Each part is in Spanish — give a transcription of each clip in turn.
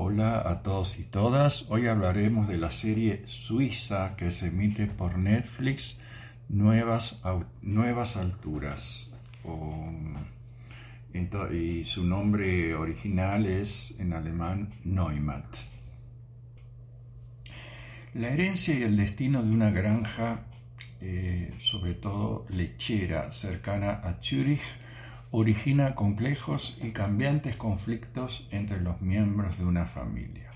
Hola a todos y todas. Hoy hablaremos de la serie suiza que se emite por Netflix, Nuevas, Alturas. y su nombre original es en alemán Neumatt. La herencia y el destino de una granja, eh, sobre todo lechera, cercana a Zürich, origina complejos y cambiantes conflictos entre los miembros de una familia.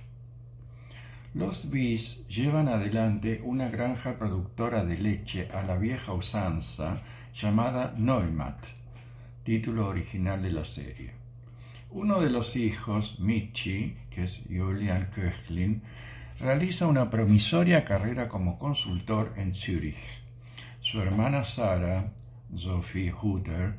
Los Bis llevan adelante una granja productora de leche a la vieja usanza llamada Neumatt, título original de la serie. Uno de los hijos, Michi, que es Julian Köchlin, realiza una promisoria carrera como consultor en Zúrich. Su hermana Sara, Sophie Hutter,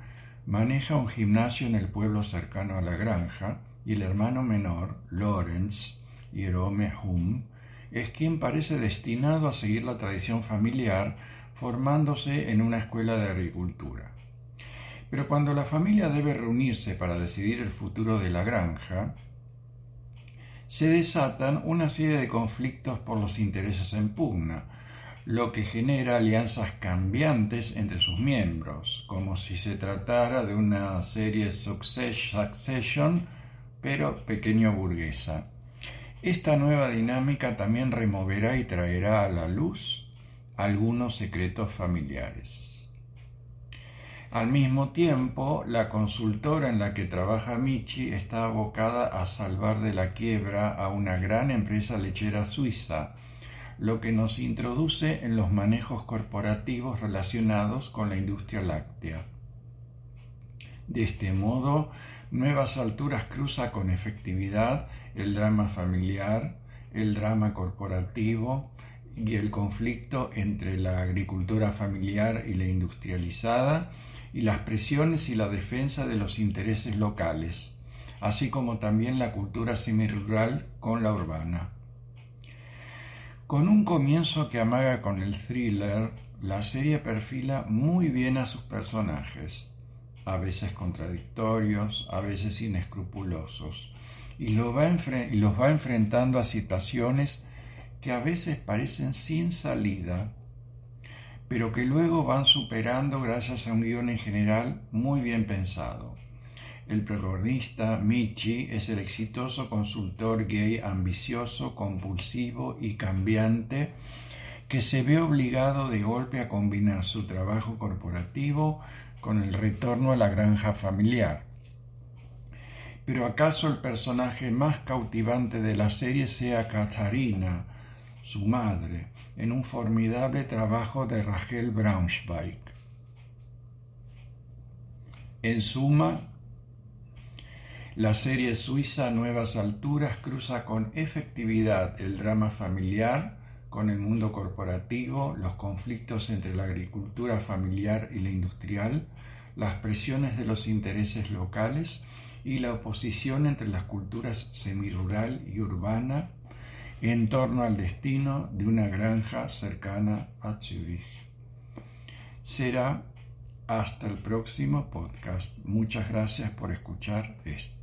Maneja un gimnasio en el pueblo cercano a la granja y el hermano menor, Lorenz Jerome Hum, es quien parece destinado a seguir la tradición familiar formándose en una escuela de agricultura. Pero cuando la familia debe reunirse para decidir el futuro de la granja, se desatan una serie de conflictos por los intereses en pugna, lo que genera alianzas cambiantes entre sus miembros, como si se tratara de una serie Succession, pero pequeño burguesa. Esta nueva dinámica también removerá y traerá a la luz algunos secretos familiares. Al mismo tiempo, la consultora en la que trabaja Michi está abocada a salvar de la quiebra a una gran empresa lechera suiza, lo que nos introduce en los manejos corporativos relacionados con la industria láctea. De este modo, Nuevas Alturas cruza con efectividad el drama familiar, el drama corporativo y el conflicto entre la agricultura familiar y la industrializada, y las presiones y la defensa de los intereses locales, así como también la cultura semirural con la urbana. Con un comienzo que amaga con el thriller, la serie perfila muy bien a sus personajes, a veces contradictorios, a veces inescrupulosos, y, los va enfrentando a situaciones que a veces parecen sin salida, pero que luego van superando gracias a un guion en general muy bien pensado. El protagonista, Michi, es el exitoso consultor gay ambicioso, compulsivo y cambiante que se ve obligado de golpe a combinar su trabajo corporativo con el retorno a la granja familiar. Pero acaso el personaje más cautivante de la serie sea Katharina, su madre, en un formidable trabajo de Rachel Braunschweig. En suma, la serie suiza Nuevas Alturas cruza con efectividad el drama familiar con el mundo corporativo, los conflictos entre la agricultura familiar y la industrial, las presiones de los intereses locales y la oposición entre las culturas semirural y urbana en torno al destino de una granja cercana a Zurich. Será hasta el próximo podcast. Muchas gracias por escuchar esto.